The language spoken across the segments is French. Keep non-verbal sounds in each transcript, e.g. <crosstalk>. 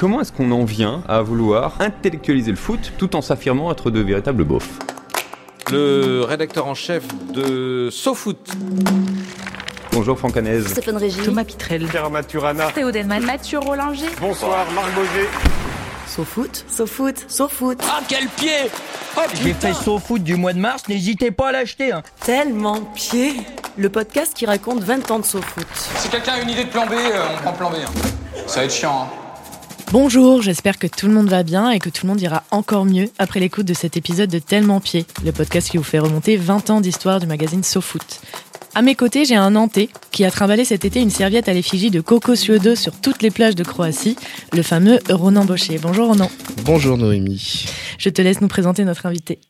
Comment est-ce qu'on en vient à vouloir intellectualiser le foot tout en s'affirmant être de véritables beaufs? Le rédacteur en chef de SoFoot. Bonjour Franck Hanez. Stéphane Régis. Thomas Pitrel. Pierre Maturana. Théo Delman. Mathieu Rollinger. Bonsoir Marc Boger. SoFoot, SoFoot, SoFoot. Ah quel pied oh, J'ai fait SoFoot du mois de mars, n'hésitez pas à l'acheter. Hein. Tellement pied. Le podcast qui raconte 20 ans de SoFoot. Si quelqu'un a une idée de plan B, euh, on prend plan B. Hein. Ça va être chiant. Hein. Bonjour, j'espère que tout le monde va bien et que tout le monde ira encore mieux après l'écoute de cet épisode de Tellement Pied, le podcast qui vous fait remonter 20 ans d'histoire du magazine SoFoot. À mes côtés, j'ai un Nantais qui a trimballé cet été une serviette à l'effigie de Coco Suodo sur toutes les plages de Croatie, le fameux Ronan Baucher. Bonjour Ronan. Bonjour Noémie. Je te laisse nous présenter notre invité.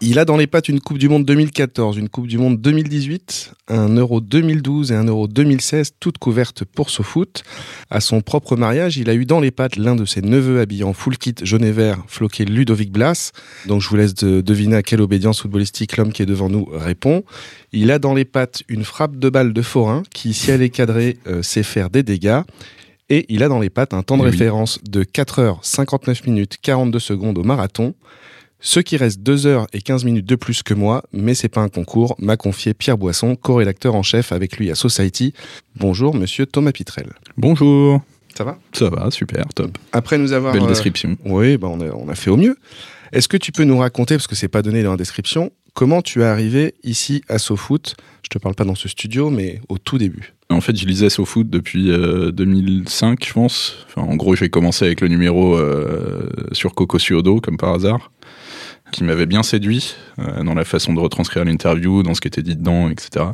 Il a dans les pattes une Coupe du Monde 2014, une Coupe du Monde 2018, un Euro 2012 et un Euro 2016, toutes couvertes pour foot. À son propre mariage, il a eu dans les pattes l'un de ses neveux habillé en full kit jaune et vert, floqué Ludovic Blas. Donc je vous laisse deviner à quelle obédience footballistique l'homme qui est devant nous répond. Il a dans les pattes une frappe de balle de forain qui, si elle est cadrée, euh, sait faire des dégâts. Et il a dans les pattes un temps de référence de 4 h 59 minutes 42 secondes au marathon. Ce qui reste 2 heures et 15 minutes de plus que moi, mais c'est pas un concours, m'a confié Pierre Boisson, co-rédacteur en chef avec lui à Society. Bonjour, monsieur Thomas Pitrel. Bonjour. Ça va? Ça va, super, top. Après nous avoir. Belle euh, description. Oui, bah on, a, on a fait au mieux. Est-ce que tu peux nous raconter, parce que c'est pas donné dans la description, comment tu es arrivé ici à SoFoot? Je te parle pas dans ce studio, mais au tout début. En fait, je lisais SoFoot depuis 2005, euh, je pense. Enfin, en gros, j'ai commencé avec le numéro euh, sur Coco Suodo, comme par hasard qui m'avait bien séduit euh, dans la façon de retranscrire l'interview, dans ce qui était dit dedans, etc.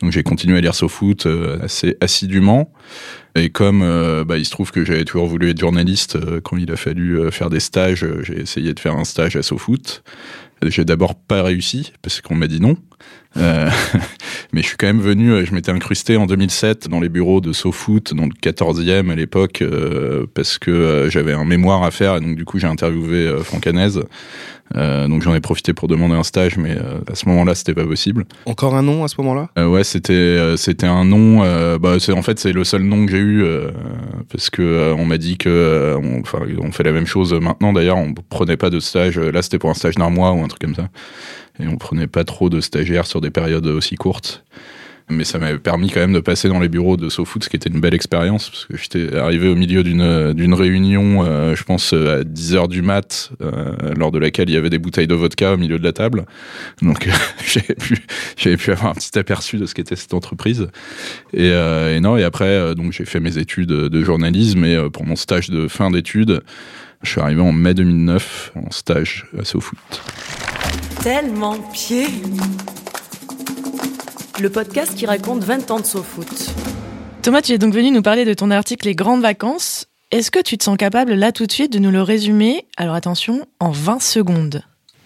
Donc j'ai continué à lire SoFoot euh, assez assidûment. Et comme euh, bah, il se trouve que j'avais toujours voulu être journaliste, quand il a fallu faire des stages, j'ai essayé de faire un stage à SoFoot. J'ai d'abord pas réussi parce qu'on m'a dit non. <laughs> Mais je suis quand même venu, je m'étais incrusté en 2007 dans les bureaux de SoFoot, dans le 14e à l'époque, parce que j'avais un mémoire à faire, et donc du coup j'ai interviewé Franck. Donc j'en ai profité pour demander un stage, mais à ce moment-là c'était pas possible. Encore un nom à ce moment-là? Ouais, c'était c'était un nom. bah, en fait c'est le seul nom que j'ai eu parce que on m'a dit que enfin on, fait la même chose maintenant. D'ailleurs on prenait pas de stage. Là c'était pour un stage d'un mois ou un truc comme ça et on prenait pas trop de stagiaires sur des périodes aussi courtes. Mais ça m'avait permis quand même de passer dans les bureaux de SoFoot, ce qui était une belle expérience, parce que j'étais arrivé au milieu d'une, réunion, euh, je pense à 10h du mat, euh, lors de laquelle il y avait des bouteilles de vodka au milieu de la table. Donc <laughs> j'avais, pu, pu avoir un petit aperçu de ce qu'était cette entreprise. Et, euh, et non, et après, donc j'ai fait mes études de journalisme, et pour mon stage de fin d'études, je suis arrivé en mai 2009 en stage à SoFoot tellement pied. Le podcast qui raconte 20 ans de SoFoot. Thomas, tu es donc venu nous parler de ton article Les grandes vacances. Est-ce que tu te sens capable là tout de suite de nous le résumer? Alors attention, en 20 secondes.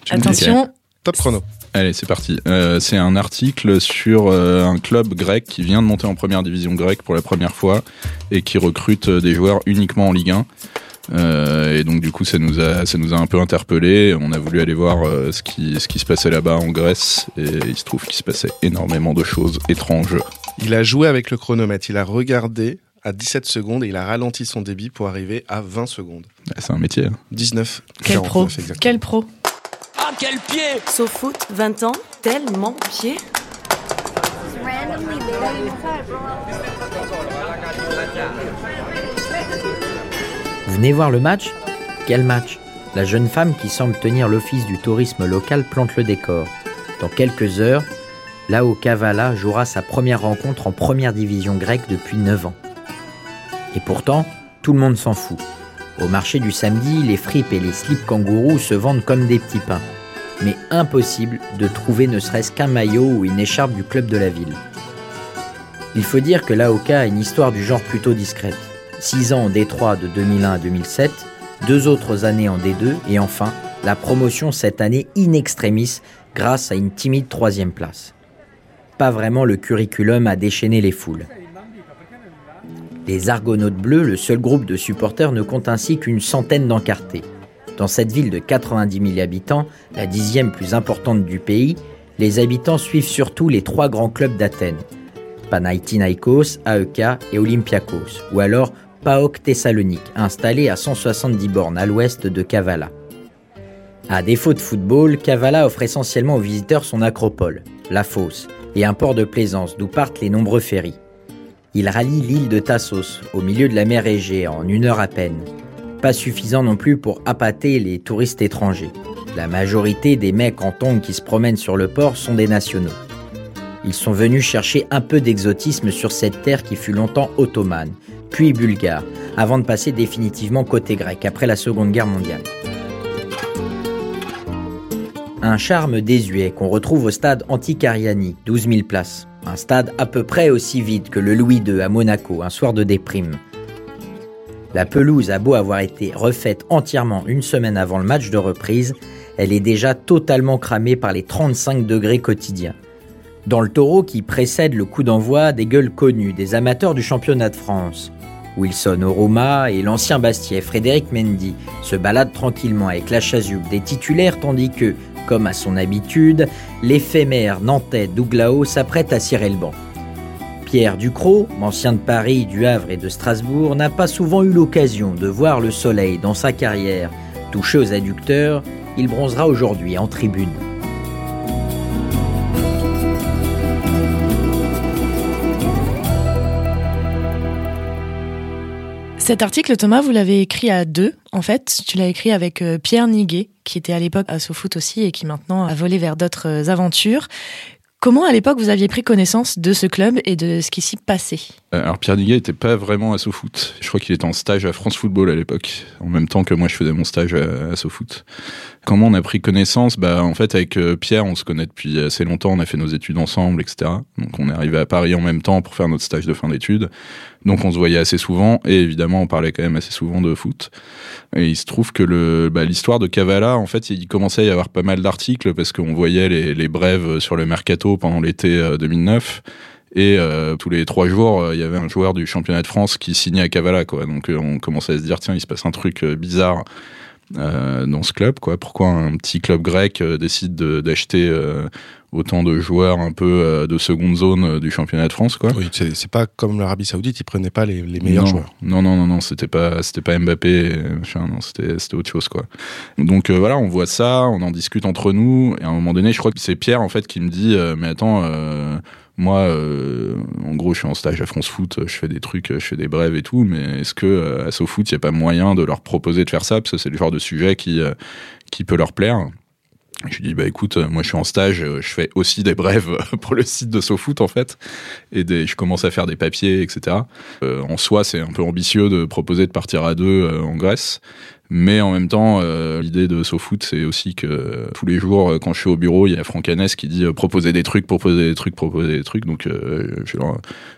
attention. Top chrono. Allez, c'est parti. Euh, c'est un article sur euh, un club grec qui vient de monter en première division grecque pour la première fois et qui recrute euh, des joueurs uniquement en Ligue 1. Euh, et donc du coup, ça nous a, ça nous a un peu interpellé. On a voulu aller voir euh, ce qui, ce qui se passait là-bas en Grèce, et il se trouve qu'il se passait énormément de choses étranges. Il a joué avec le chronomètre. Il a regardé à 17 secondes et il a ralenti son débit pour arriver à 20 secondes. c'est un métier. 19. Hein. Quel pro Quel pro Ah quel pied foot 20 ans, tellement pied. Venez voir le match Quel match? La jeune femme qui semble tenir l'office du tourisme local plante le décor. Dans quelques heures, Lao Kavala jouera sa première rencontre en première division grecque depuis 9 ans. Et pourtant, tout le monde s'en fout. Au marché du samedi, les fripes et les slips kangourous se vendent comme des petits pains. Mais impossible de trouver ne serait-ce qu'un maillot ou une écharpe du club de la ville. Il faut dire que l'AOKA a une histoire du genre plutôt discrète. 6 ans en D3 de 2001 à 2007, deux autres années en D2 et enfin la promotion cette année in extremis grâce à une timide troisième place. Pas vraiment le curriculum à déchaîner les foules. Les Argonautes Bleus, le seul groupe de supporters, ne compte ainsi qu'une centaine d'encartés. Dans cette ville de 90 000 habitants, la dixième plus importante du pays, les habitants suivent surtout les trois grands clubs d'Athènes, Panathinaikos, AEK et Olympiakos, ou alors PAOK Thessalonique, installé à 170 bornes à l'ouest de Kavala. À défaut de football, Kavala offre essentiellement aux visiteurs son acropole, la fosse, et un port de plaisance d'où partent les nombreux ferries. Il rallie l'île de Tassos, au milieu de la mer Égée, en une heure à peine. Pas suffisant non plus pour appâter les touristes étrangers. La majorité des mecs en tongs qui se promènent sur le port sont des nationaux. Ils sont venus chercher un peu d'exotisme sur cette terre qui fut longtemps ottomane, puis bulgare, avant de passer définitivement côté grec après la Seconde Guerre mondiale. Un charme désuet qu'on retrouve au stade Anticariani, 12 000 places. Un stade à peu près aussi vide que le Louis II à Monaco, un soir de déprime. La pelouse a beau avoir été refaite entièrement une semaine avant le match de reprise, elle est déjà totalement cramée par les 35 degrés quotidiens. Dans le taureau qui précède le coup d'envoi, des gueules connues des amateurs du championnat de France. Wilson Oruma et l'ancien Bastier Frédéric Mendy se baladent tranquillement avec la chasuble des titulaires tandis que, comme à son habitude, l'éphémère nantais Douglao s'apprête à cirer le banc. Pierre Ducrot, ancien de Paris, du Havre et de Strasbourg, n'a pas souvent eu l'occasion de voir le soleil dans sa carrière. Touché aux adducteurs, il bronzera aujourd'hui en tribune. Cet article, Thomas, vous l'avez écrit à deux. En fait, tu l'as écrit avec euh, Pierre Niguet, qui était à l'époque à SoFoot aussi et qui maintenant a volé vers d'autres euh, aventures. Comment, à l'époque, vous aviez pris connaissance de ce club et de ce qui s'y passait? Alors Pierre Niguet n'était pas vraiment à SoFoot. Je crois qu'il était en stage à France Football à l'époque, en même temps que moi je faisais mon stage à, à SoFoot. Comment on a pris connaissance? Bah en fait avec euh, Pierre on se connaît depuis assez longtemps, on a fait nos études ensemble, etc. Donc on est arrivé à Paris en même temps pour faire notre stage de fin d'études. Donc on se voyait assez souvent et évidemment on parlait quand même assez souvent de foot. Et il se trouve que bah, l'histoire de Cavala, en fait, il commençait à y avoir pas mal d'articles parce qu'on voyait les, les brèves sur le mercato pendant l'été euh, 2009. Et euh, tous les trois jours, euh, il y avait un joueur du championnat de France qui signait à Cavala, quoi. Donc euh, on commençait à se dire tiens, il se passe un truc bizarre euh, dans ce club, quoi. Pourquoi un petit club grec euh, décide de- d'acheter euh, autant de joueurs un peu de seconde zone du championnat de France, quoi? Oui, c'est pas comme l'Arabie Saoudite, ils prenaient pas les, les meilleurs non, joueurs. Non, non, non, non, c'était pas, pas Mbappé, c'était, c'était autre chose, quoi. Donc voilà, on voit ça, on en discute entre nous, et à un moment donné, je crois que c'est Pierre en fait qui me dit, mais attends, moi, euh, en gros, je suis en stage à France Foot, je fais des trucs, je fais des brèves et tout, mais est-ce que euh, à SoFoot, il y a pas moyen de leur proposer de faire ça, parce que c'est le genre de sujet qui, euh, qui peut leur plaire. Je lui dis bah écoute, euh, moi je suis en stage, euh, je fais aussi des brèves <laughs> pour le site de SoFoot en fait, et des, je commence à faire des papiers, etc. Euh, en soi, c'est un peu ambitieux de proposer de partir à deux euh, en Grèce, mais en même temps, euh, l'idée de SoFoot, c'est aussi que euh, tous les jours, euh, quand je suis au bureau, il y a Franck Hanès qui dit proposer des trucs, proposer des trucs, proposer des trucs. Donc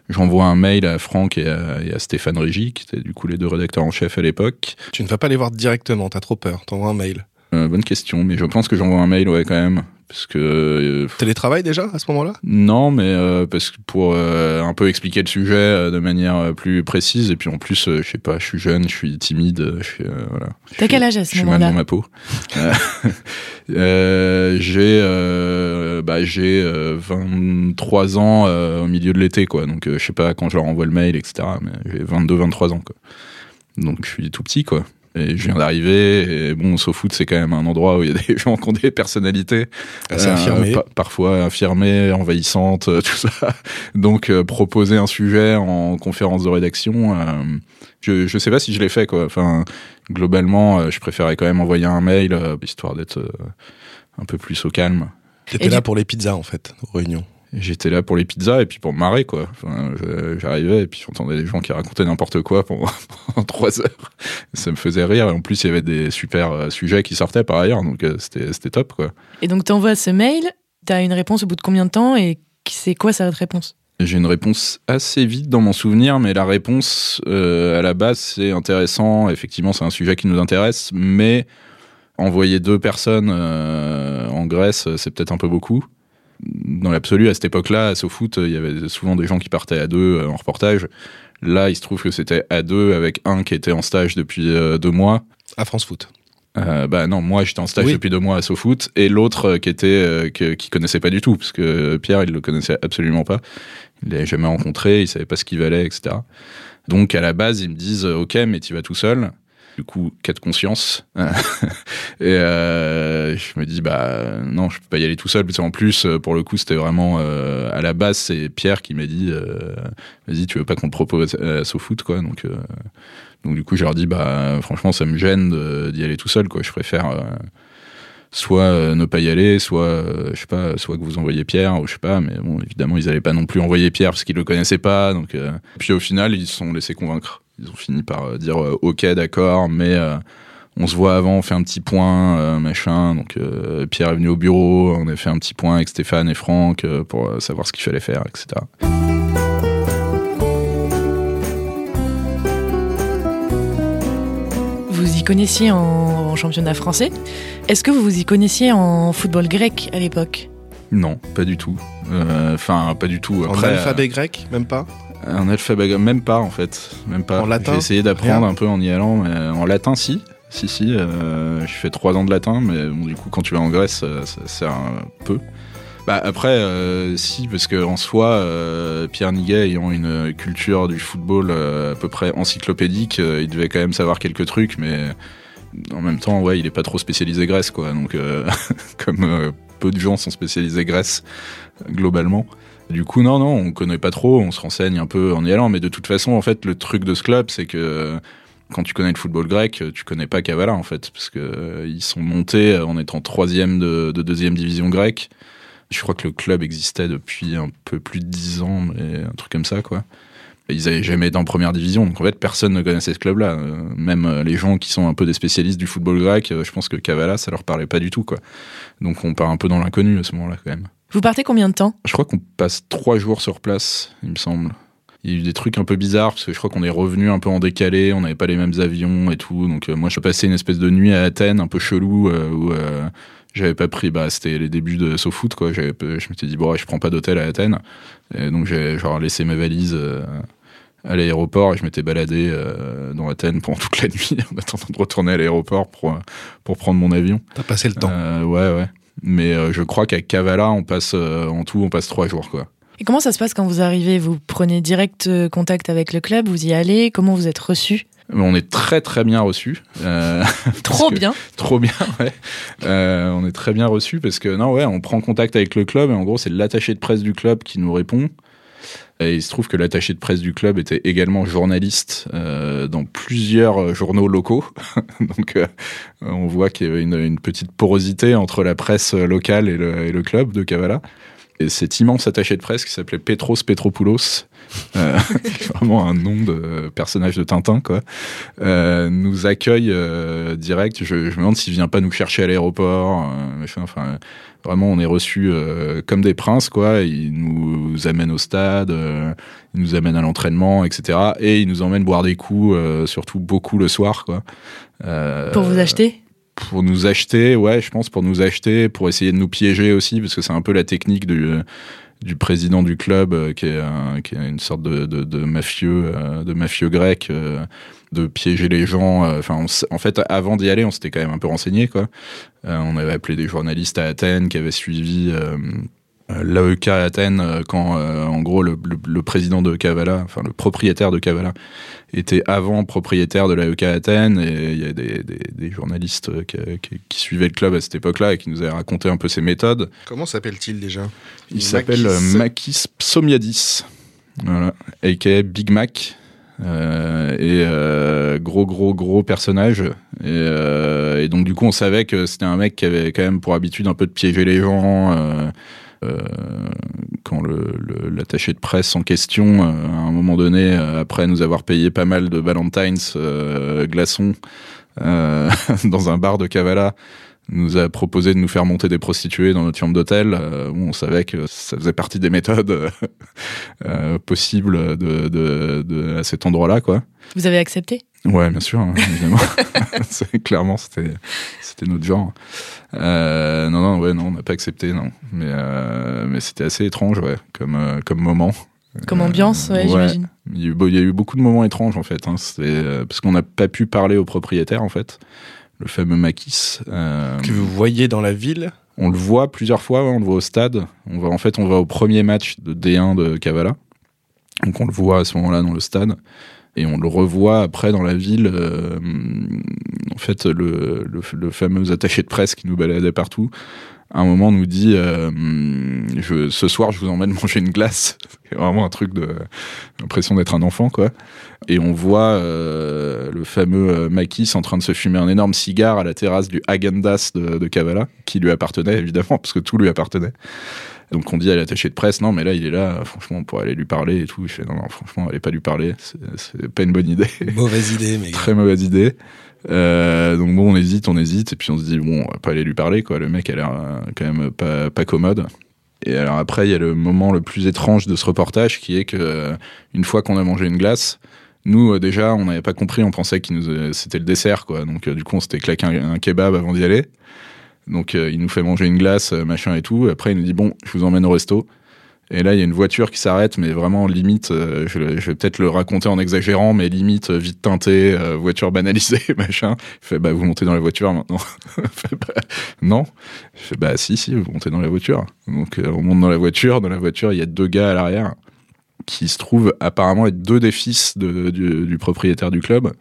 j'envoie un mail à Franck et à, et à Stéphane Régy, qui étaient du coup les deux rédacteurs en chef à l'époque. Tu ne vas pas les voir directement, t'as trop peur, t'envoies un mail. Bonne question, mais je pense que j'envoie un mail, ouais, quand même. Parce que. euh, Télétravail déjà à ce moment-là? Non, mais euh, parce que pour euh, un peu expliquer le sujet euh, de manière euh, plus précise, et puis en plus, euh, je sais pas, je suis jeune, je suis timide, je suis. euh, voilà. Je T'as quel âge à Je ce suis mal moment-là? dans ma peau. <laughs> J'ai euh, bah, j'ai euh, 23 ans euh, au milieu de l'été, quoi. Donc, euh, je sais pas quand je leur envoie le mail, etc. Mais j'ai 22-23 ans, quoi. Donc, je suis tout petit, quoi. Et je viens d'arriver, et bon, SoFoot, c'est quand même un endroit où il y a des <laughs> gens qui ont des personnalités. Assez Euh, affirmé. pa- parfois affirmées, envahissantes, euh, <laughs> tout ça. Donc, euh, proposer un sujet en conférence de rédaction, euh, je, je sais pas si je l'ai fait, quoi. Enfin, globalement, euh, je préférais quand même envoyer un mail, euh, histoire d'être euh, un peu plus au calme. T'étais là du- pour les pizzas en fait, aux réunions. J'étais là pour les pizzas et puis pour me marrer, quoi. Enfin, j'arrivais et puis j'entendais des gens qui racontaient n'importe quoi pendant, <laughs> trois heures. Ça me faisait rire et en plus, il y avait des super euh, sujets qui sortaient par ailleurs, donc euh, c'était c'était top, quoi. Et donc, t'envoies ce mail, t'as une réponse au bout de combien de temps et c'est quoi cette réponse? J'ai une réponse assez vite dans mon souvenir, mais la réponse euh, à la base, c'est intéressant. Effectivement, c'est un sujet qui nous intéresse, mais envoyer deux personnes euh, en Grèce, c'est peut-être un peu beaucoup. Dans l'absolu, à cette époque-là, à SoFoot, il y avait souvent des gens qui partaient à deux euh, en reportage. Là, il se trouve que c'était à deux avec un qui était en stage depuis euh, deux mois. À France Foot. Euh, bah non, moi j'étais en stage Oui. depuis deux mois à SoFoot et l'autre euh, qui était euh, que- qui connaissait pas du tout parce que Pierre il le connaissait absolument pas, il l'avait jamais rencontré, il savait pas ce qu'il valait, etc. Donc à la base, ils me disent OK, mais tu vas tout seul. Du coup, cas de conscience. <laughs> et euh, je me dis bah non, je peux pas y aller tout seul. Qu'en plus, pour le coup, c'était vraiment euh, à la base, c'est Pierre qui m'a dit euh, vas-y, tu veux pas qu'on te propose SoFoot quoi. Donc euh, donc du coup, je leur dis bah franchement, ça me gêne d'y aller tout seul quoi. Je préfère euh, soit euh, ne pas y aller, soit euh, je sais pas, soit que vous envoyez Pierre ou je sais pas. Mais bon, évidemment, ils allaient pas non plus envoyer Pierre parce qu'ils le connaissaient pas. Donc euh, puis au final, ils se sont laissés convaincre. Ils ont fini par euh, dire euh, ok, d'accord, mais euh, on se voit avant, on fait un petit point, euh, machin. Donc euh, Pierre est venu au bureau, on a fait un petit point avec Stéphane et Franck euh, pour euh, savoir ce qu'il fallait faire, etc. Vous y connaissiez en, en championnat français? Est-ce que vous vous y connaissiez en football grec à l'époque? Non, pas du tout. Euh, Enfin, pas du tout. En Après, alphabet grec, même pas? Un alphabet, même pas en fait, même pas. En latin J'ai essayé d'apprendre un peu en y allant, mais en latin, si. Si, si, euh, je fais trois ans de latin, mais bon, du coup, quand tu vas en Grèce, euh, ça sert un peu. Bah, après, euh, si, parce que en soi, euh, Pierre Niguet ayant une culture du football euh, à peu près encyclopédique, euh, il devait quand même savoir quelques trucs, mais en même temps, ouais, il est pas trop spécialisé Grèce, quoi. Donc, euh, <laughs> comme euh, peu de gens sont spécialisés Grèce, globalement. Du coup, non, non, on connaît pas trop, on se renseigne un peu en y allant, mais de toute façon, en fait, le truc de ce club, c'est que euh, quand tu connais le football grec, tu connais pas Kavala, en fait, parce que euh, ils sont montés en étant troisième de, de deuxième division grecque. Je crois que le club existait depuis un peu plus de dix ans, mais un truc comme ça, quoi. Ils avaient jamais été en première division, donc en fait, personne ne connaissait ce club-là. Euh, Même euh, les gens qui sont un peu des spécialistes du football grec, euh, je pense que Kavala, ça leur parlait pas du tout, quoi. Donc on part un peu dans l'inconnu à ce moment-là, quand même. Vous partez combien de temps? Je crois qu'on passe trois jours sur place, il me semble. Il y a eu des trucs un peu bizarres parce que je crois qu'on est revenu un peu en décalé, on n'avait pas les mêmes avions et tout. Donc euh, moi, je passé une espèce de nuit à Athènes, un peu chelou, euh, où euh, j'avais pas pris. Bah, c'était les débuts de SoFoot, quoi. J'avais, je m'étais dit bon, ouais, je prends pas d'hôtel à Athènes, et donc j'ai genre laissé mes valises. euh, à l'aéroport et je m'étais baladé euh, dans Athènes pendant toute la <laughs> nuit en attendant de retourner à l'aéroport pour, pour prendre mon avion. T'as passé le temps. Euh, ouais, ouais. Mais euh, je crois qu'à Kavala, on passe euh, en tout, on passe trois jours, quoi. Et comment ça se passe quand vous arrivez? Vous prenez direct euh, contact avec le club, vous y allez? Comment vous êtes reçu? On est très très bien reçus. Euh, <laughs> Trop que- bien. trop bien, <laughs> ouais. Euh, on est très bien reçus parce que non, ouais, on prend contact avec le club et en gros c'est l'attaché de presse du club qui nous répond. Il se trouve que l'attaché de presse du club était également journaliste euh, dans plusieurs euh, journaux locaux. <laughs> Donc euh, on voit qu'il y avait une, une petite porosité entre la presse locale et le, et le club de Kavala. Et cet immense attaché de presse qui s'appelait Petros Petropoulos, euh, <laughs> vraiment un nom de personnage de Tintin, quoi, euh, nous accueille euh, direct. Je, me demande s'il vient pas nous chercher à l'aéroport. euh, enfin, vraiment, on est reçus euh, comme des princes, quoi. Il nous amène au stade, euh, il nous amène à l'entraînement, etc. Et il nous emmène boire des coups, euh, surtout beaucoup le soir, quoi. Euh, Pour vous acheter? Pour nous acheter, ouais, je pense pour nous acheter, pour essayer de nous piéger aussi, parce que c'est un peu la technique du, du président du club, euh, qui, est qui est une sorte de, de, de mafieux, euh, de mafieux grec, euh, de piéger les gens. Enfin, en fait, avant d'y aller, on s'était quand même un peu renseigné, quoi. On avait appelé des journalistes à Athènes qui avaient suivi. Euh, l'AEK à Athènes euh, quand euh, en gros le, le- le président de Kavala, enfin le propriétaire de Kavala était avant propriétaire de l'AEK à Athènes et il y a des, des, des journalistes qui, qui- qui suivaient le club à cette époque-là et qui nous avaient raconté un peu ses méthodes. Comment s'appelle-t-il déjà? Il s'appelle Makis Psomiadis, voilà, aka Big Mac. Euh, et euh, gros gros gros personnage et, euh, et donc du coup on savait que c'était un mec qui avait quand même pour habitude un peu de piéger les gens euh, quand le- le- l'attaché de presse en question, euh, à un moment donné, euh, après nous avoir payé pas mal de Valentine's glaçons <laughs> dans un bar de Kavala, nous a proposé de nous faire monter des prostituées dans notre chambre d'hôtel. On savait que ça faisait partie des méthodes <laughs> possibles à cet endroit-là, quoi. Vous avez accepté? Ouais, bien sûr, hein, évidemment. <laughs> Clairement, c'était c'était notre genre. Euh, non, non, ouais, non, on n'a pas accepté, non. Mais euh, mais c'était assez étrange, ouais, comme euh, comme moment. Comme ambiance, ouais, j'imagine. Il y, a eu, beau- il y a eu beaucoup de moments étranges en fait, hein. Euh, parce qu'on n'a pas pu parler au propriétaire en fait, le fameux Makis. euh, Que vous voyez dans la ville on le voit plusieurs fois, ouais, on le voit au stade. On va, en fait, on va au premier match de D1 de Kavala. Donc on le voit à ce moment-là dans le stade. Et on le revoit après dans la ville. euh, en fait, le, le, le fameux attaché de presse qui nous baladait partout, à un moment nous dit euh, je, Ce soir, je vous emmène <laughs> manger une glace. C'est vraiment un truc de. l'impression d'être un enfant, quoi. Et on voit euh, le fameux euh, Makis en train de se fumer un énorme cigare à la terrasse du Hagendas de, de Kavala, qui lui appartenait évidemment, parce que tout lui appartenait. Donc on dit à l'attaché de presse, non mais là il est là, franchement on pourrait aller lui parler et tout. Je fais non, non franchement allez pas lui parler, c'est- pas une bonne idée. <laughs> Mauvaise idée, <laughs> mais. Très mauvaise idée. Euh, donc bon on hésite, on hésite et puis on se dit bon on va pas aller lui parler quoi. Le mec a l'air euh, quand même pas, pas commode. Et alors après il y a le moment le plus étrange de ce reportage qui est que une fois qu'on a mangé une glace, nous euh, déjà on n'avait pas compris, on pensait que c'était le dessert quoi. Donc euh, du coup on s'était claqué un, un kebab avant d'y aller. Donc euh, il nous fait manger une glace, euh, machin et tout. Après il nous dit bon, je vous emmène au resto. Et là il y a une voiture qui s'arrête, mais vraiment limite. euh, je, vais peut-être le raconter en exagérant, mais limite vite teintée, voiture banalisée, <laughs> machin. Il fait bah vous montez dans la voiture maintenant. <laughs> Bah, non. Je fais bah si si, vous montez dans la voiture. Donc on monte dans la voiture. Dans la voiture il y a deux gars à l'arrière qui se trouvent apparemment être deux des fils du, propriétaire du club,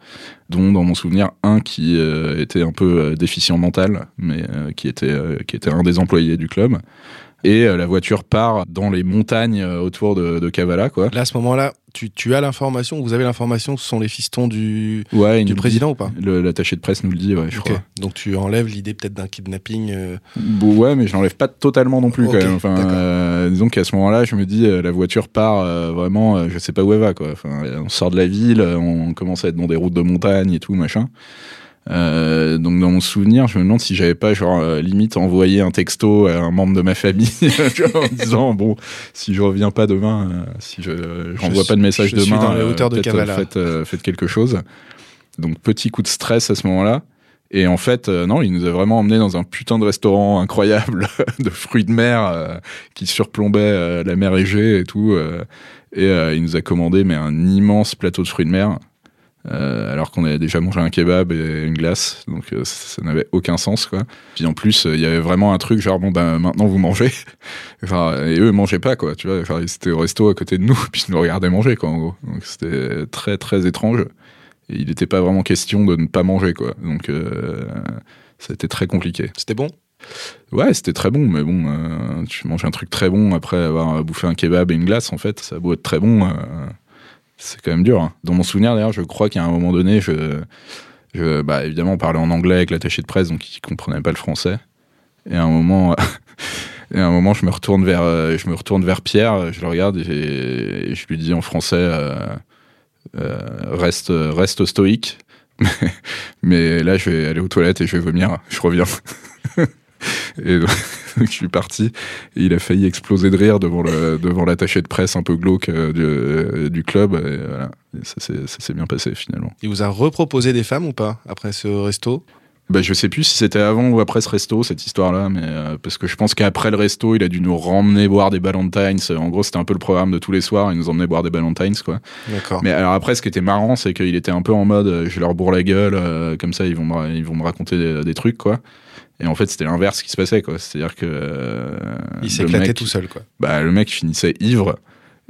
dont dans mon souvenir un qui euh, était un peu euh, déficient mental, mais euh, qui était qui était un des employés du club. Et euh, la voiture part dans les montagnes euh, autour de, de Kavala, quoi. Là, à ce moment-là, tu, tu as l'information, vous avez l'information ce sont les fistons du, Ouais, président ou pas? L'attaché de presse nous le dit, ouais, je crois. Donc tu enlèves l'idée peut-être d'un kidnapping. euh, Bon, ouais, mais je l'enlève pas totalement non plus Ok, quand même. Enfin, euh, disons qu'à ce moment-là, je me dis, euh, la voiture part vraiment, je sais pas où elle va, quoi. Enfin, on sort de la ville, on commence à être dans des routes de montagne et tout, machin. Euh, donc dans mon souvenir, je me demande si j'avais pas genre euh, limite envoyé un texto à un membre de ma famille <laughs> en disant bon si je reviens pas demain, euh, si je j'envoie suis- pas de message je suis demain, dans de faites, faites quelque chose. Donc petit coup de stress à ce moment-là. Et en fait, non, il nous a vraiment emmené dans un putain de restaurant incroyable <laughs> de fruits de mer qui surplombait la mer Égée et tout. et il nous a commandé mais un immense plateau de fruits de mer. Euh, alors qu'on avait déjà mangé un kebab et une glace, donc euh, ça, ça n'avait aucun sens quoi. Puis en plus, euh, il y avait vraiment un truc genre bon ben maintenant vous mangez, <laughs> enfin et eux ils mangeaient pas quoi, tu vois, genre ils étaient au resto à côté de nous <laughs> puis ils nous regardaient manger quoi en gros. Donc c'était très très étrange. Et il n'était pas vraiment question de ne pas manger, quoi. Donc, ça a été très compliqué. C'était bon? Ouais, c'était très bon, mais bon, tu manges un truc très bon après avoir bouffé un kebab et une glace, en fait, ça a beau être très bon, c'est quand même dur. hein. Dans mon souvenir, d'ailleurs, je crois qu'à un moment donné, je, bah, évidemment, on parlait en anglais avec l'attaché de presse, donc il comprenait pas le français. Et à un moment, <laughs> et un moment, je me retourne vers, euh, je me retourne vers Pierre, je le regarde et, je lui dis en français, euh, euh, reste, reste stoïque. <laughs> Mais là, je vais aller aux toilettes et je vais vomir. Je reviens. <laughs> et <laughs> donc, je suis parti. Et il a failli exploser de rire devant le devant l'attaché de presse un peu glauque euh, du, euh, du club. Et voilà. Et ça s'est bien passé finalement. Il vous a reproposé des femmes ou pas après ce resto? Bah, je sais plus si c'était avant ou après ce resto, cette histoire-là, mais euh, parce que je pense qu'après le resto, il a dû nous ramener boire des Ballantines. En gros, c'était un peu le programme de tous les soirs, il nous emmenait boire des Ballantines, quoi. D'accord. Mais alors après, ce qui était marrant, c'est qu'il était un peu en mode, je leur bourre la gueule, euh, comme ça, ils vont me, ils vont me raconter des, des trucs, quoi. Et en fait, c'était l'inverse qui se passait, quoi. C'est-à-dire que euh, Il s'éclatait tout seul, quoi. Bah, le mec finissait ivre.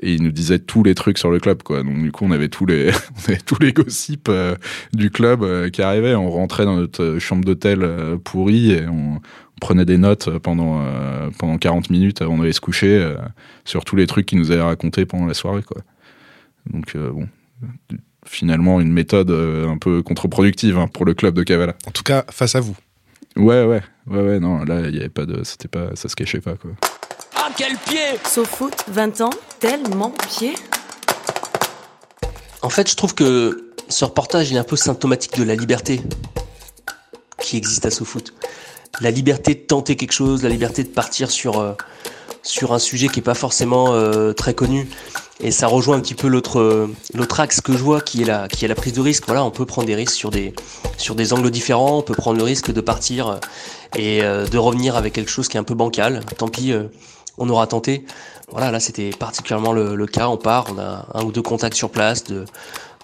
Et il nous disait tous les trucs sur le club, quoi. Donc du coup, on avait tous les, <laughs> on avait tous les gossips euh, du club euh, qui arrivaient. On rentrait dans notre chambre d'hôtel pourrie et on, on prenait des notes pendant pendant 40 minutes avant d'aller se coucher sur tous les trucs qu'il nous avait racontés pendant la soirée, quoi. Donc bon, finalement une méthode un peu contre-productive hein, pour le club de Kavala. En tout cas, face à vous. Ouais, ouais, ouais, ouais. Non, là, il y avait pas de, c'était pas, ça se cachait pas, quoi. Ah, quel pied Sofoot, 20 ans, tellement pied En fait, je trouve que ce reportage il est un peu symptomatique de la liberté qui existe à SoFoot. La liberté de tenter quelque chose, la liberté de partir sur, euh, sur un sujet qui est pas forcément euh, très connu. Et ça rejoint un petit peu l'autre euh, l'autre axe que je vois qui est la qui est la prise de risque. Voilà, on peut prendre des risques sur des sur des angles différents. On peut prendre le risque de partir euh, et euh, de revenir avec quelque chose qui est un peu bancal. Tant pis, on aura tenté. Voilà, là c'était particulièrement le, le cas. On part, on a un ou deux contacts sur place de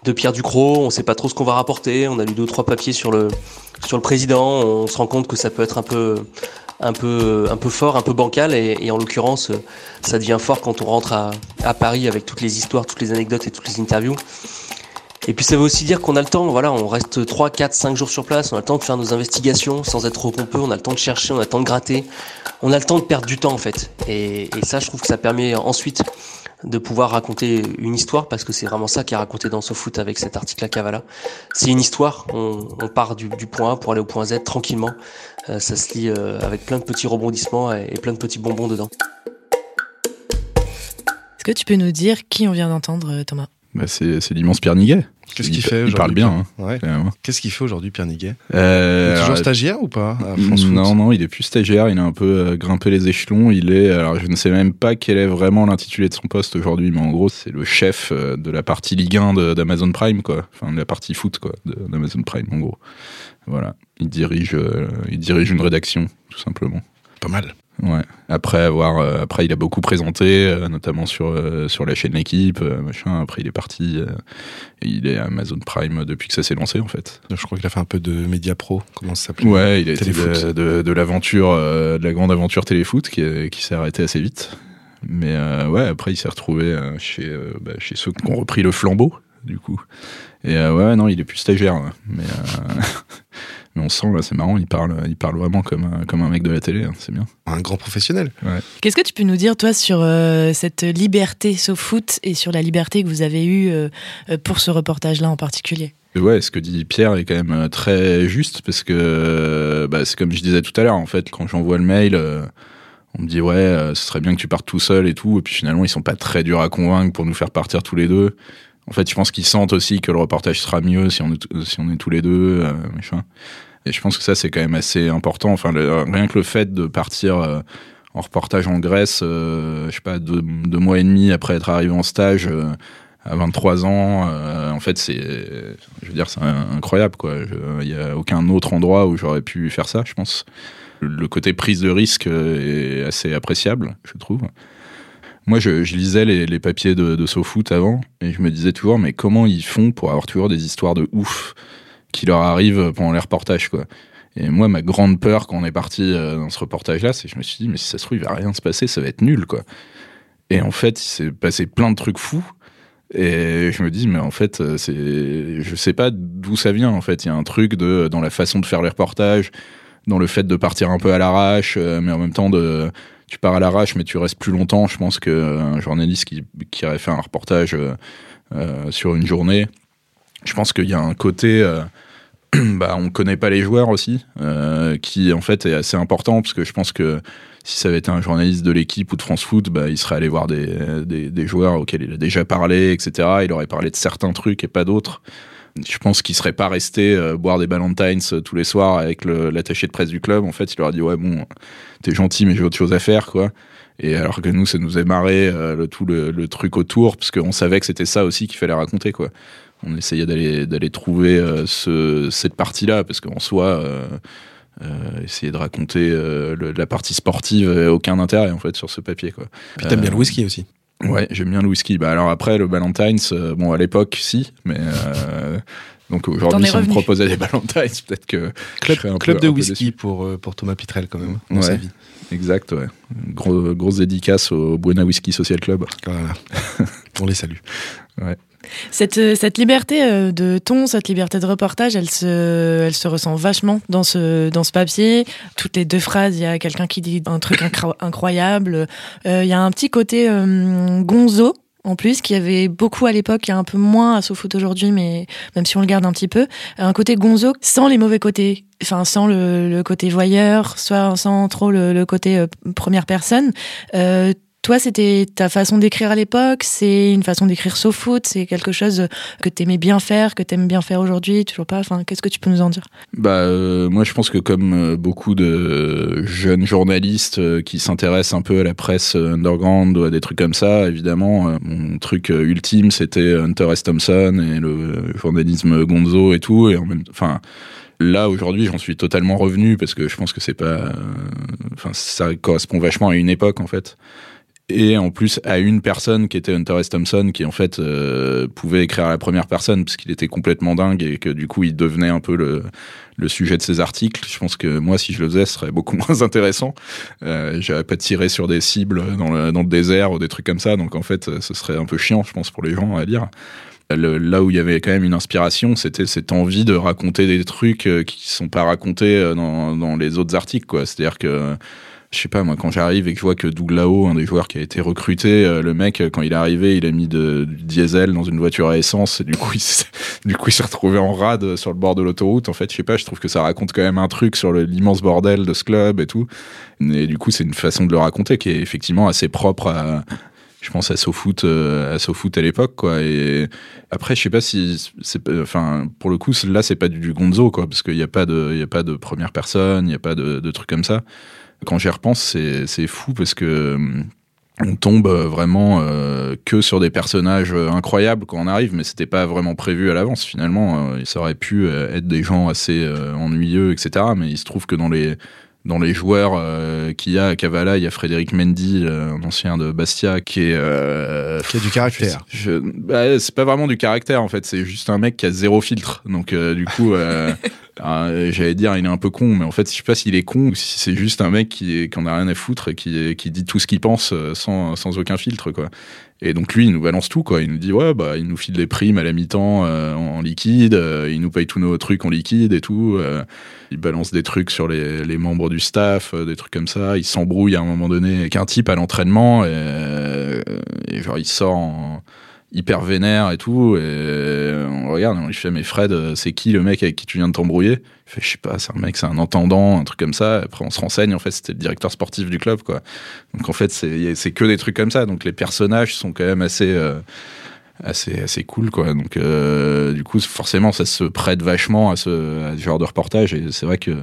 de Pierre Ducrot. On sait pas trop ce qu'on va rapporter. On a lu deux trois papiers sur le sur le président. On se rend compte que ça peut être un peu un peu un peu fort, un peu bancal et, et en l'occurrence euh, ça devient fort quand on rentre à, à Paris avec toutes les histoires, toutes les anecdotes et toutes les interviews. Et puis ça veut aussi dire qu'on a le temps, voilà, on reste 3, 4, 5 jours sur place, on a le temps de faire nos investigations sans être trop pompeux, on a le temps de chercher, on a le temps de gratter, on a le temps de perdre du temps en fait. Et, et ça, je trouve que ça permet ensuite de pouvoir raconter une histoire parce que c'est vraiment ça qui est raconté dans foot avec cet article à Kavala. C'est une histoire, on, on part du, du, point A pour aller au point Z tranquillement. Euh, ça se lit euh, avec plein de petits rebondissements et, et plein de petits bonbons dedans. Est-ce que tu peux nous dire qui on vient d'entendre, euh, Thomas? Bah c'est l'immense Pierre Niguet. Qu'est-ce qu'il fait Il parle bien. Hein, ouais. Qu'est-ce qu'il fait aujourd'hui, Pierre Niguet? Euh, Il est toujours stagiaire ou pas à France Non, Foot? non, il est plus stagiaire. Il a un peu euh, grimpé les échelons. Il est, alors je ne sais même pas quel est vraiment l'intitulé de son poste aujourd'hui, mais en gros, c'est le chef de la partie Ligue 1 d'Amazon Prime, quoi. Enfin, de la partie foot, quoi, d'Amazon Prime, en gros. Voilà. Il dirige, euh, il dirige une rédaction, tout simplement. Pas mal. Ouais. Après avoir, euh, après il a beaucoup présenté, euh, notamment sur euh, sur la chaîne l'équipe, machin. Après il est parti, il est à Amazon Prime depuis que ça s'est lancé en fait. Je crois qu'il a fait un peu de Media Pro, comment ça s'appelle Ouais, il a été de, de, de l'aventure, de la grande aventure téléfoot qui, qui s'est arrêtée assez vite. Mais ouais, après il s'est retrouvé chez bah, chez ceux qui ont repris le flambeau du coup. Et ouais, non, il est plus stagiaire, mais. <laughs> Mais on sent, là, c'est marrant, il parle, il parle vraiment comme un, comme un mec de la télé, hein, c'est bien. Un grand professionnel. Ouais. Qu'est-ce que tu peux nous dire, toi, sur euh, cette liberté sauf foot et sur la liberté que vous avez eue euh, pour ce reportage-là en particulier? Ouais, ce que dit Pierre est quand même très juste parce que bah, c'est comme je disais tout à l'heure, en fait, quand j'envoie le mail, euh, on me dit ouais, euh, ce serait bien que tu partes tout seul et tout, et puis finalement ils sont pas très durs à convaincre pour nous faire partir tous les deux. En fait, je pense qu'ils sentent aussi que le reportage sera mieux si on est, tous les deux, euh. Et je pense que ça, c'est quand même assez important. Enfin, rien que le fait de partir euh, en reportage en Grèce, euh, je sais pas, deux, mois et demi après être arrivé en stage à 23 ans, en fait, c'est, je veux dire, c'est incroyable. Il y a aucun autre endroit où j'aurais pu faire ça, je pense. Le côté prise de risque est assez appréciable, je trouve. Moi, je, lisais les, papiers de, de SoFoot avant et je me disais toujours, mais comment ils font pour avoir toujours des histoires de ouf qui leur arrivent pendant les reportages, quoi. Et moi, ma grande peur quand on est parti dans ce reportage-là, c'est que je me suis dit, mais si ça se trouve, il va rien se passer, ça va être nul, quoi. Et en fait, il s'est passé plein de trucs fous. Et je me dis, mais en fait, c'est, je sais pas d'où ça vient, en fait. Il y a un truc dans la façon de faire les reportages, dans le fait de partir un peu à l'arrache, mais en même temps de, tu pars à l'arrache, mais tu restes plus longtemps. Je pense qu'un journaliste qui, qui aurait fait un reportage euh, sur une journée, je pense qu'il y a un côté, euh, <clears throat> bah, on connaît pas les joueurs aussi, euh, qui en fait est assez important parce que je pense que si ça avait été un journaliste de l'équipe ou de France Foot, bah, il serait allé voir des, des, joueurs auxquels il a déjà parlé, etc. Il aurait parlé de certains trucs et pas d'autres. Je pense qu'il serait pas resté euh, boire des Ballantines tous les soirs avec l'attaché de presse du club. En fait, il leur a dit ouais bon, t'es gentil mais j'ai autre chose à faire quoi. Et alors que nous, ça nous a marré euh, le, tout le, le, truc autour parce qu'on savait que c'était ça aussi qu'il fallait raconter quoi. On essayait d'aller d'aller trouver euh, ce, cette partie-là parce qu'en soi. Euh, essayer de raconter le, la partie sportive aucun intérêt en fait sur ce papier quoi. Puis t'aimes bien le whisky aussi. Ouais, j'aime bien le whisky. Bah alors après le Ballantines, euh, bon à l'époque si, mais euh, donc aujourd'hui si on me proposait des Ballantines, <laughs> peut-être que club, je serais un club peu, de un whisky pour euh, pour Thomas Pitrel quand même dans Ouais. sa vie. Exact, ouais. Gros, grosse dédicace au Buena Whisky Social Club. Voilà. <laughs> on les salue. Ouais. Cette, euh, cette liberté euh, de ton, cette liberté de reportage, elle se, ressent vachement dans ce, papier. Toutes les deux phrases, il y a quelqu'un qui dit un truc incro- incroyable. Euh, Il y a un petit côté gonzo. En plus, qui avait beaucoup à l'époque, il y un peu moins à SoFoot aujourd'hui, mais même si on le garde un petit peu, un côté gonzo sans les mauvais côtés, enfin sans le, côté voyeur, soit sans trop le, côté première personne. Toi, c'était ta façon d'écrire à l'époque, c'est une façon d'écrire SoFoot, c'est quelque chose que t'aimais bien faire, que t'aimes bien faire aujourd'hui, toujours pas. Enfin, qu'est-ce que tu peux nous en dire? Bah, euh, moi, je pense que comme euh, beaucoup de jeunes journalistes euh, qui s'intéressent un peu à la presse underground ou à des trucs comme ça, évidemment, mon truc ultime, c'était Hunter S. Thompson et le journalisme gonzo et tout. Et enfin, là aujourd'hui, j'en suis totalement revenu parce que je pense que c'est pas, enfin, ça correspond vachement à une époque en fait. Et en plus à une personne qui était Hunter S. Thompson, qui en fait euh, pouvait écrire à la première personne parce qu'il était complètement dingue et que du coup il devenait un peu le, sujet de ses articles. Je pense que moi, si je le faisais, ce serait beaucoup <laughs> moins intéressant. Euh, J'aurais pas tiré sur des cibles dans le, désert ou des trucs comme ça. Donc en fait, ce serait un peu chiant, je pense, pour les gens à lire. là où il y avait quand même une inspiration, c'était cette envie de raconter des trucs euh, qui sont pas racontés euh, dans, dans les autres articles. C'est-à-dire que je sais pas moi quand j'arrive et que je vois que Doug Lao, un des joueurs qui a été recruté, euh, le mec euh, quand il est arrivé, il a mis de, du diesel dans une voiture à essence et du coup il <laughs> du coup il s'est retrouvé en rade sur le bord de l'autoroute. En fait, je sais pas, je trouve que ça raconte quand même un truc sur l'immense bordel de ce club et tout. Et du coup, c'est une façon de le raconter qui est effectivement assez propre à je pense à SoFoot euh, à à l'époque quoi et après je sais pas si enfin pour le coup là c'est pas du, Gonzo quoi parce qu'il y a pas de il y a pas de première personne il y a pas de, de trucs comme ça quand j'y repense c'est fou parce que hum, on tombe euh, vraiment euh, que sur des personnages euh, incroyables quand on arrive, mais c'était pas vraiment prévu à l'avance. Finalement, euh, ça aurait pu euh, être des gens assez euh, ennuyeux, etc. Mais il se trouve que dans les dans les joueurs euh, qu'il y a à Kavala, il y a Frédéric Mendy, euh, un ancien de Bastia, qui est euh, Qui a du caractère. bah, c'est pas vraiment du caractère en fait, c'est juste un mec qui a zéro filtre. Donc euh, du coup, euh, <laughs> euh, j'allais dire il est un peu con, mais en fait je sais pas s'il est con ou si c'est juste un mec qui, qui en a rien à foutre et qui, qui dit tout ce qu'il pense euh, sans, sans aucun filtre quoi. Et donc lui il nous balance tout quoi, il nous dit ouais bah il nous file des primes à la mi-temps euh, en liquide, euh, il nous paye tous nos trucs en liquide et tout. euh, il balance des trucs sur les, les membres du staff, euh, des trucs comme ça. Il s'embrouille à un moment donné avec un type à l'entraînement et, euh, et genre il sort en hyper vénère et tout. Et on regarde, on lui fait mais Fred, euh, c'est qui le mec avec qui tu viens de t'embrouiller? Il fait je sais pas, c'est un mec, c'est un entendant, un truc comme ça. Après on se renseigne, en fait c'était le directeur sportif du club quoi. Donc en fait c'est que des trucs comme ça. Donc les personnages sont quand même assez euh, assez assez cool quoi donc euh, du coup forcément ça se prête vachement à ce, genre de reportage et c'est vrai que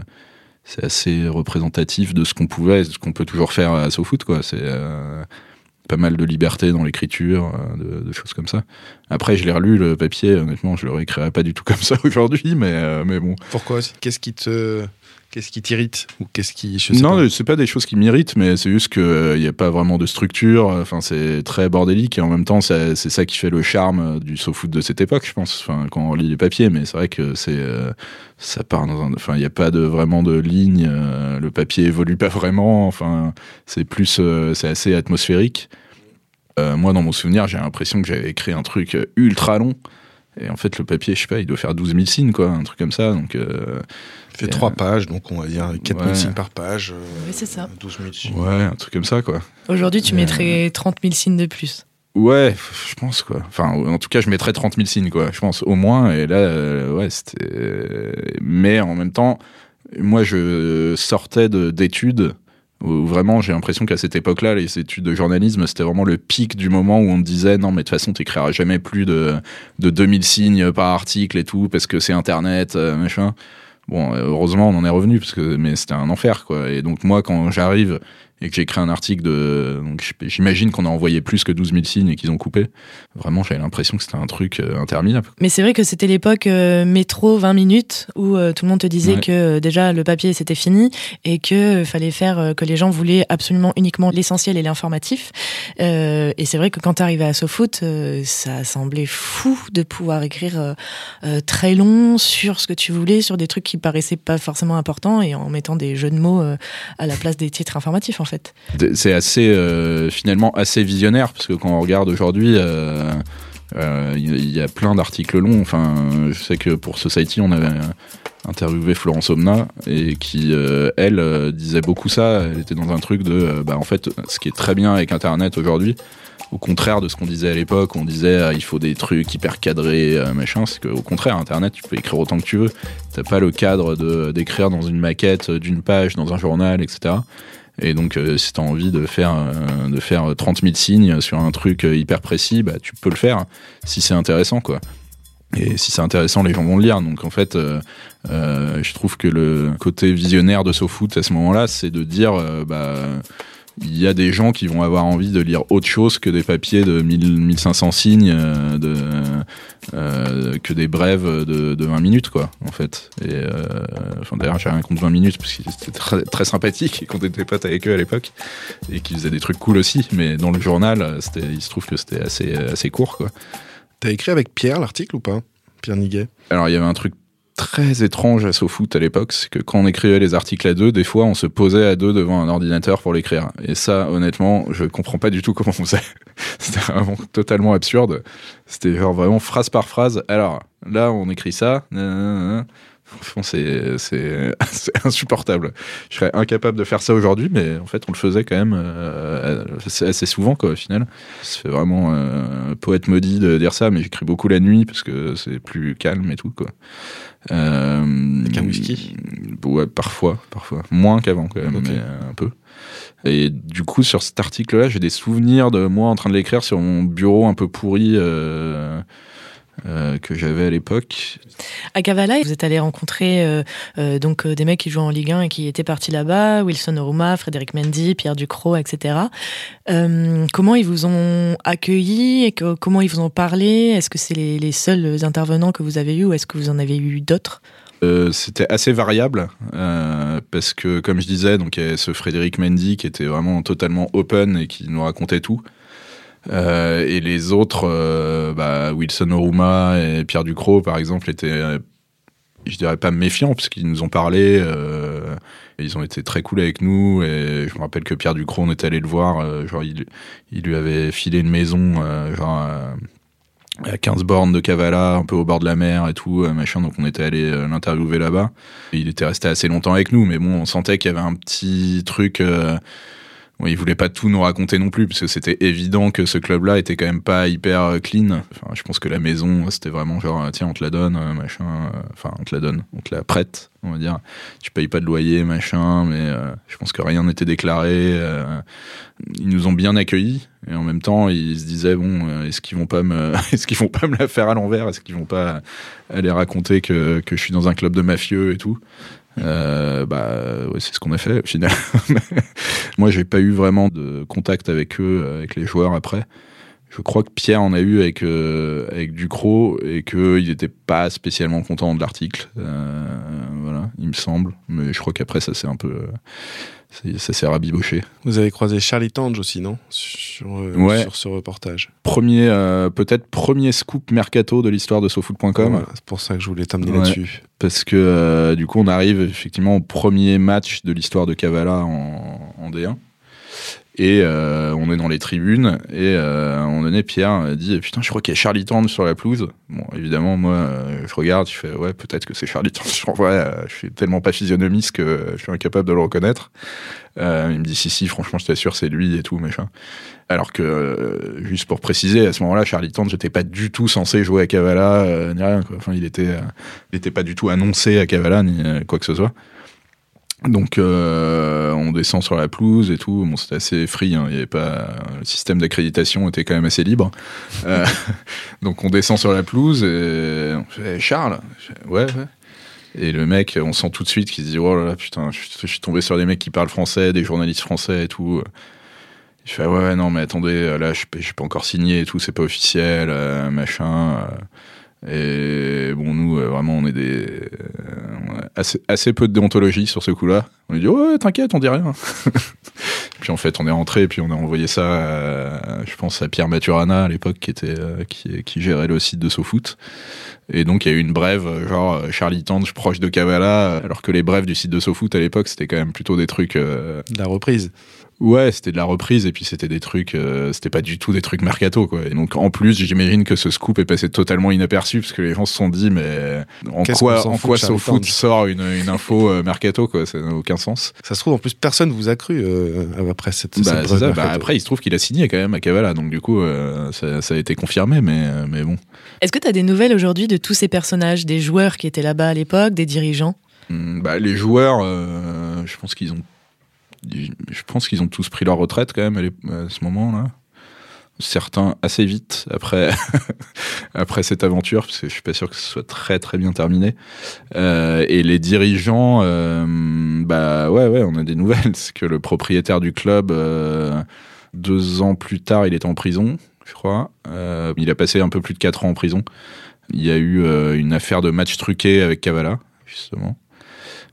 c'est assez représentatif de ce qu'on pouvait de ce qu'on peut toujours faire à SoFoot quoi c'est pas mal de liberté dans l'écriture euh, de, choses comme ça. Après je l'ai relu le papier honnêtement je le réécrirais pas du tout <laughs> comme ça aujourd'hui mais euh, mais bon. Pourquoi? Qu'est-ce qui te qu'est-ce qui t'irrite ou qu'est-ce qui je sais non, pas. c'est pas des choses qui m'irritent, mais c'est juste qu'il n'y a pas vraiment de structure. Enfin, c'est très bordélique et en même temps, c'est c'est ça qui fait le charme euh, du SoFoot de cette époque, je pense. Enfin, quand on lit les papiers, mais c'est vrai que c'est euh, ça part dans un. Enfin, il n'y a pas de vraiment de ligne. euh, le papier évolue pas vraiment. Enfin, c'est plus, euh, c'est assez atmosphérique. Euh, moi, dans mon souvenir, j'ai l'impression que j'avais écrit un truc euh, ultra long. Et en fait, le papier, je sais pas, il doit faire 12 000 signes, quoi, un truc comme ça. Donc, euh, Il fait trois euh, pages, donc on va dire 4000 ouais. signes par page. euh, Oui, c'est ça. 12 000 signes. ouais, un truc comme ça, quoi. Aujourd'hui, tu Euh, mettrais 30 000 signes de plus. Ouais, je pense quoi. Enfin, en tout cas, je mettrais 30 000 signes quoi. Je pense au moins. Et là, euh, ouais, c'était. Mais en même temps, moi, je sortais de- d'études où vraiment, j'ai l'impression qu'à cette époque-là, les études de journalisme, c'était vraiment le pic du moment où on te disait non, mais de toute façon, t'écriras jamais plus de de 2000 signes par article et tout parce que c'est Internet, euh, machin. Bon, euh, heureusement, on en est revenu parce que mais c'était un enfer quoi. Et donc moi, quand j'arrive et que j'ai écrit un article de. Donc j'imagine qu'on a envoyé plus que 12 000 signes et qu'ils ont coupé. Vraiment, j'avais l'impression que c'était un truc euh, interminable. Mais c'est vrai que c'était l'époque euh, métro 20 minutes où euh, tout le monde te disait Ouais. que déjà le papier c'était fini et que fallait faire que les gens voulaient absolument uniquement l'essentiel et l'informatif. Et c'est vrai que quand t'arrivais à SoFoot, ça semblait fou de pouvoir écrire très long sur ce que tu voulais, sur des trucs qui paraissaient pas forcément importants et en mettant des jeux de mots à la place des titres informatifs en C'est assez, euh, finalement, assez visionnaire parce que quand on regarde aujourd'hui. euh, euh, Il y a plein d'articles longs. Enfin, je sais que pour Society, on avait interviewé Florence Omna et qui, elle, disait beaucoup ça. Elle était dans un truc de, bah, en fait, ce qui est très bien avec Internet aujourd'hui, au contraire de ce qu'on disait à l'époque, on disait euh, il faut des trucs hyper cadrés, machin, c'est qu'au contraire, Internet, tu peux écrire autant que tu veux. T'as pas le cadre d'écrire dans une maquette d'une page, dans un journal, etc. Et donc, euh, si t'as envie de faire euh, de faire 30 000 signes sur un truc euh, hyper précis, bah tu peux le faire si c'est intéressant, quoi. Et si c'est intéressant, les gens vont le lire. Donc en fait, je trouve que le côté visionnaire de SoFoot à ce moment-là, c'est de dire, bah, il y a des gens qui vont avoir envie de lire autre chose que des papiers de 1000, 1500 signes, euh, de, euh, que des brèves de, de 20 minutes, quoi, en fait. Et euh, enfin, d'ailleurs, j'ai rien contre 20 minutes parce que c'était très, très sympathique <laughs> et qu'on était potes avec eux à l'époque et qu'ils faisaient des trucs cool aussi. Mais dans le journal, c'était, il se trouve que c'était assez, assez court, quoi. T'as écrit avec Pierre l'article ou pas? Pierre Niguet? Alors, il y avait un truc très étrange à SoFoot à l'époque, c'est que quand on écrivait les articles à deux, des fois on se posait à deux devant un ordinateur pour l'écrire. Et ça, honnêtement, je comprends pas du tout comment on faisait. <laughs> C'était vraiment totalement absurde. C'était genre vraiment phrase par phrase. Alors, là, on écrit ça. Franchement, c'est c'est <laughs> c'est insupportable. Je serais incapable de faire ça aujourd'hui, mais en fait, on le faisait quand même euh, assez souvent, quoi, au final. Fait vraiment euh, poète maudit de dire ça, mais j'écris beaucoup la nuit parce que c'est plus calme et tout, quoi. Euh, Avec un whisky Ouais, parfois, parfois. Moins qu'avant, quand même, mais euh, un peu. Et du coup, sur cet article-là, j'ai des souvenirs de moi en train de l'écrire sur mon bureau un peu pourri euh, euh, que j'avais à l'époque. À Kavala, vous êtes allé rencontrer euh, euh, donc des mecs qui jouent en Ligue 1 et qui étaient partis là-bas, Wilson Oruma, Frédéric Mendy, Pierre Ducrot, etc. Comment ils vous ont accueilli et que- comment ils vous ont parlé? Est-ce que c'est les, les seuls intervenants que vous avez eus ou est-ce que vous en avez eu d'autres? C'était assez variable parce que, comme je disais, donc il y avait ce Frédéric Mendy qui était vraiment totalement open et qui nous racontait tout. Euh, et les autres, euh, bah, Wilson Oruma et Pierre Ducrot, par exemple, étaient, euh, je dirais pas méfiants parce qu'ils nous ont parlé. ils ont été très cool avec nous. Et je me rappelle que Pierre Ducrot, on était allé le voir. genre, il, lui avait filé une maison, genre. à 15 bornes de Kavala, un peu au bord de la mer et tout, machin. Donc on était allé l'interviewer là-bas. Il était resté assez longtemps avec nous, mais bon, on sentait qu'il y avait un petit truc. Il voulait pas tout nous raconter non plus, parce que c'était évident que ce club-là était quand même pas hyper euh, clean. Enfin, je pense que la maison, c'était vraiment genre, euh, tiens, on te la donne, euh, machin. Enfin, on te la donne, on te la prête, on va dire. Tu payes pas de loyer, machin, mais je pense que rien n'était déclaré. ils nous ont bien accueillis et en même temps ils se disaient bon est-ce qu'ils vont pas me <laughs> est-ce qu'ils vont pas me la faire à l'envers? Est-ce qu'ils vont pas aller raconter que, que je suis dans un club de mafieux et tout? Euh, bah c'est ce qu'on a fait au final. <laughs> Moi j'ai pas eu vraiment de contact avec eux avec les joueurs après. Je crois que Pierre en a eu avec euh, avec Ducrot et qu'il n'était pas spécialement content de l'article. Euh, voilà il me semble. Mais je crois qu'après ça c'est un peu ça s'est rabiboché Vous avez croisé Charlie Tange aussi, non? Sur, euh, Ouais. sur ce reportage. premier euh, peut-être premier scoop mercato de l'histoire de sofoot.com Voilà, c'est pour ça que je voulais t'amener Ouais. là-dessus. parce que euh, du coup on arrive effectivement au premier match de l'histoire de Kavala en, en D1 et euh, on est dans les tribunes et euh, à un moment donné Pierre euh, dit putain je crois qu'il y a Charlie Tange sur la pelouse bon évidemment moi euh, je regarde je fais ouais peut-être que c'est Charlie <laughs> en vrai euh, je suis tellement pas physionomiste que je suis incapable de le reconnaître. Il me dit si si franchement je t'assure c'est lui et tout machin alors que juste pour préciser à ce moment-là Charlie Tange j'étais pas du tout censé jouer à Kavala ni rien enfin il était il était pas du tout annoncé à Kavala ni quoi que ce soit donc euh, on descend sur la pelouse et tout. Bon, c'était assez free. hein. Il y avait pas le système d'accréditation était quand même assez libre. Euh, <laughs> donc on descend sur la pelouse et fait Charles. Ouais, ouais. Et le mec, on sent tout de suite qu'il se dit oh là là putain, je, suis tombé sur des mecs qui parlent français, des journalistes français et tout. Je fais ouais, non mais attendez là je suis pas encore signé et tout, c'est pas officiel, euh, machin. Et bon, nous, vraiment, on est des. Assez, assez peu de déontologie sur ce coup-là. On lui dit, ouais, t'inquiète, on dit rien. <laughs> puis en fait, on est rentré, puis on a envoyé ça, à- je pense, à Pierre Maturana à l'époque, qui, était, euh, qui, qui gérait le site de SoFoot. Et donc, il y a eu une brève, euh, genre euh, Charlie Tange proche de Kavala, alors que les brèves du site de SoFoot à l'époque, c'était quand même plutôt des trucs. euh, De la reprise. Ouais, c'était de la reprise et puis c'était des trucs, euh, c'était pas du tout des trucs mercato quoi. Et donc en plus, j'imagine que ce scoop est passé totalement inaperçu parce que les gens se sont dit mais en Qu'est-ce quoi, en fout quoi SoFoot sort une, une info euh, mercato quoi? Ça n'a aucun sens. Ça se trouve, en plus, personne vous a cru euh, après cette, Bah, cette ça. Bah, après, il se trouve qu'il a signé quand même à Kavala, donc du coup, euh, ça, ça a été confirmé, mais euh, mais bon. Est-ce que tu as des nouvelles aujourd'hui de tous ces personnages, des joueurs qui étaient là-bas à l'époque, des dirigeants? Hum, Bah, les joueurs, euh, je pense qu'ils ont, je pense qu'ils ont tous pris leur retraite quand même à, ce moment-là. Certains assez vite après <laughs> après cette aventure, parce que je suis pas sûr que ce soit très très bien terminé. Euh, et les dirigeants, euh, bah ouais ouais, on a des nouvelles. C'est que le propriétaire du club, euh, deux ans plus tard, il est en prison, je crois. Il a passé un peu plus de quatre ans en prison. Il y a eu une affaire de match truqué avec Kavala, justement.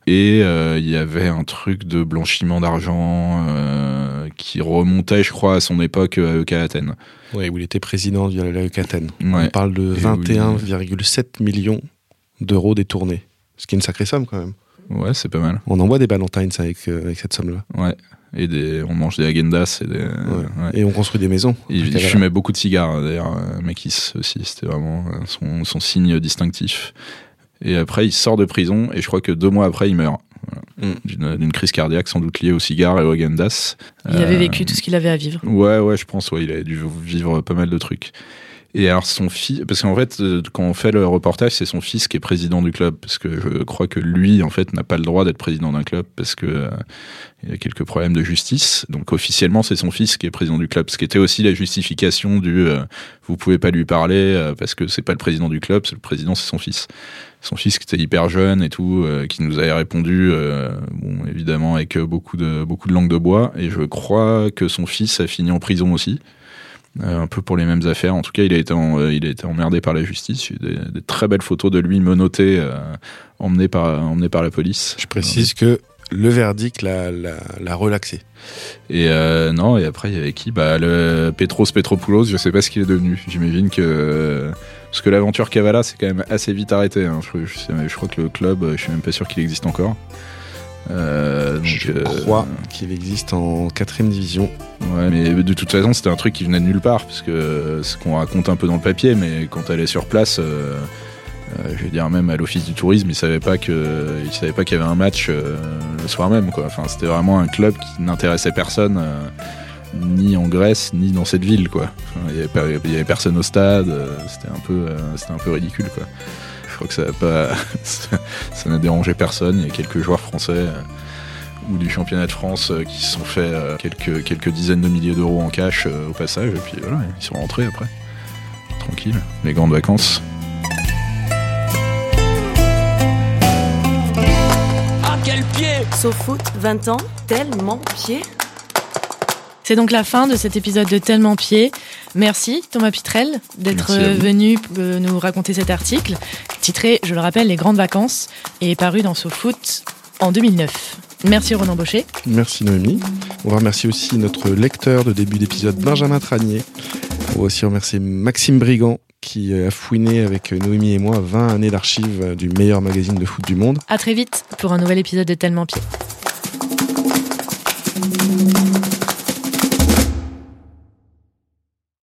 Et euh, il y avait un truc de blanchiment d'argent euh, qui remontait, je crois, à son époque euh, à EK Athènes. Ouais, où il était président de la Athènes. Ouais. On parle de Et 21,7 millions d'euros détournés. Ce qui est une sacrée somme quand même. Ouais, c'est pas mal. On envoie des Ballantines avec, euh, avec cette somme-là. Ouais. Et des, on mange des agendas et des. ouais. Et on construit des maisons. Il, fumait beaucoup de cigares, d'ailleurs, Makis aussi. C'était vraiment son, son signe distinctif. Et après, il sort de prison et je crois que deux mois après, il meurt. Voilà. Mm. D'une crise cardiaque, sans doute liée aux cigares et aux agendas. Il avait Euh, vécu tout ce qu'il avait à vivre. Ouais, ouais, je pense, ouais, il a dû vivre pas mal de trucs. Et alors son fils, parce qu'en fait, euh, quand on fait le reportage, c'est son fils qui est président du club, parce que je crois que lui, en fait, n'a pas le droit d'être président d'un club parce que euh, il y a quelques problèmes de justice. Donc officiellement, c'est son fils qui est président du club, ce qui était aussi la justification du euh, vous pouvez pas lui parler euh, parce que c'est pas le président du club, le président, c'est son fils. Son fils qui était hyper jeune et tout, euh, qui nous avait répondu, bon, évidemment avec beaucoup de beaucoup de langue de bois. Et je crois que son fils a fini en prison aussi. Euh, un peu pour les mêmes affaires. En tout cas, il a été, en- euh, il a été emmerdé par la justice. Eu des, des très belles photos de lui menotté, euh, emmené, par, emmené par la police. Je précise que le verdict l'a, l'a, l'a relaxé. Et euh, non, et après, il y avait qui? Bah, le Petros Petropoulos, je sais pas ce qu'il est devenu. J'imagine que. Parce que l'aventure Kavala, c'est quand même assez vite arrêté. hein. Je, je crois que le club, je suis même pas sûr qu'il existe encore. Euh, donc, Je euh, crois qu'il existe en quatrième division. Ouais, mais de toute façon, c'était un truc qui venait de nulle part, parce que ce qu'on raconte un peu dans le papier, mais quand elle est sur place, euh, je veux dire même à l'office du tourisme, ils savaient pas que, ils savaient pas qu'il y avait un match le soir même, quoi. Enfin, c'était vraiment un club qui n'intéressait personne, ni en Grèce, ni dans cette ville, quoi. Enfin, il y il y avait personne au stade, c'était un peu, c'était un peu ridicule, quoi. Je crois que ça n'a pas, <laughs> ça n'a dérangé personne. Il y a quelques joueurs français. euh, ou du championnat de France euh, qui se sont fait euh, quelques, quelques dizaines de milliers d'euros en cash euh, au passage, et puis voilà, ils sont rentrés après. Tranquille, les grandes vacances. À quel pied Sofoot, 20 ans, tellement pied C'est donc la fin de cet épisode de Tellement Pied. Merci Thomas Pitrel d'être venu euh, nous raconter cet article, titré, je le rappelle, Les grandes vacances, et paru dans SoFoot en 2009. Merci Ronan Baucher. Merci Noémie. On va remercier aussi notre lecteur de début d'épisode, Benjamin Tranier. On va aussi remercier Maxime Brigand, qui a fouiné avec Noémie et moi 20 années d'archives du meilleur magazine de foot du monde. À très vite pour un nouvel épisode de Tellement Pied.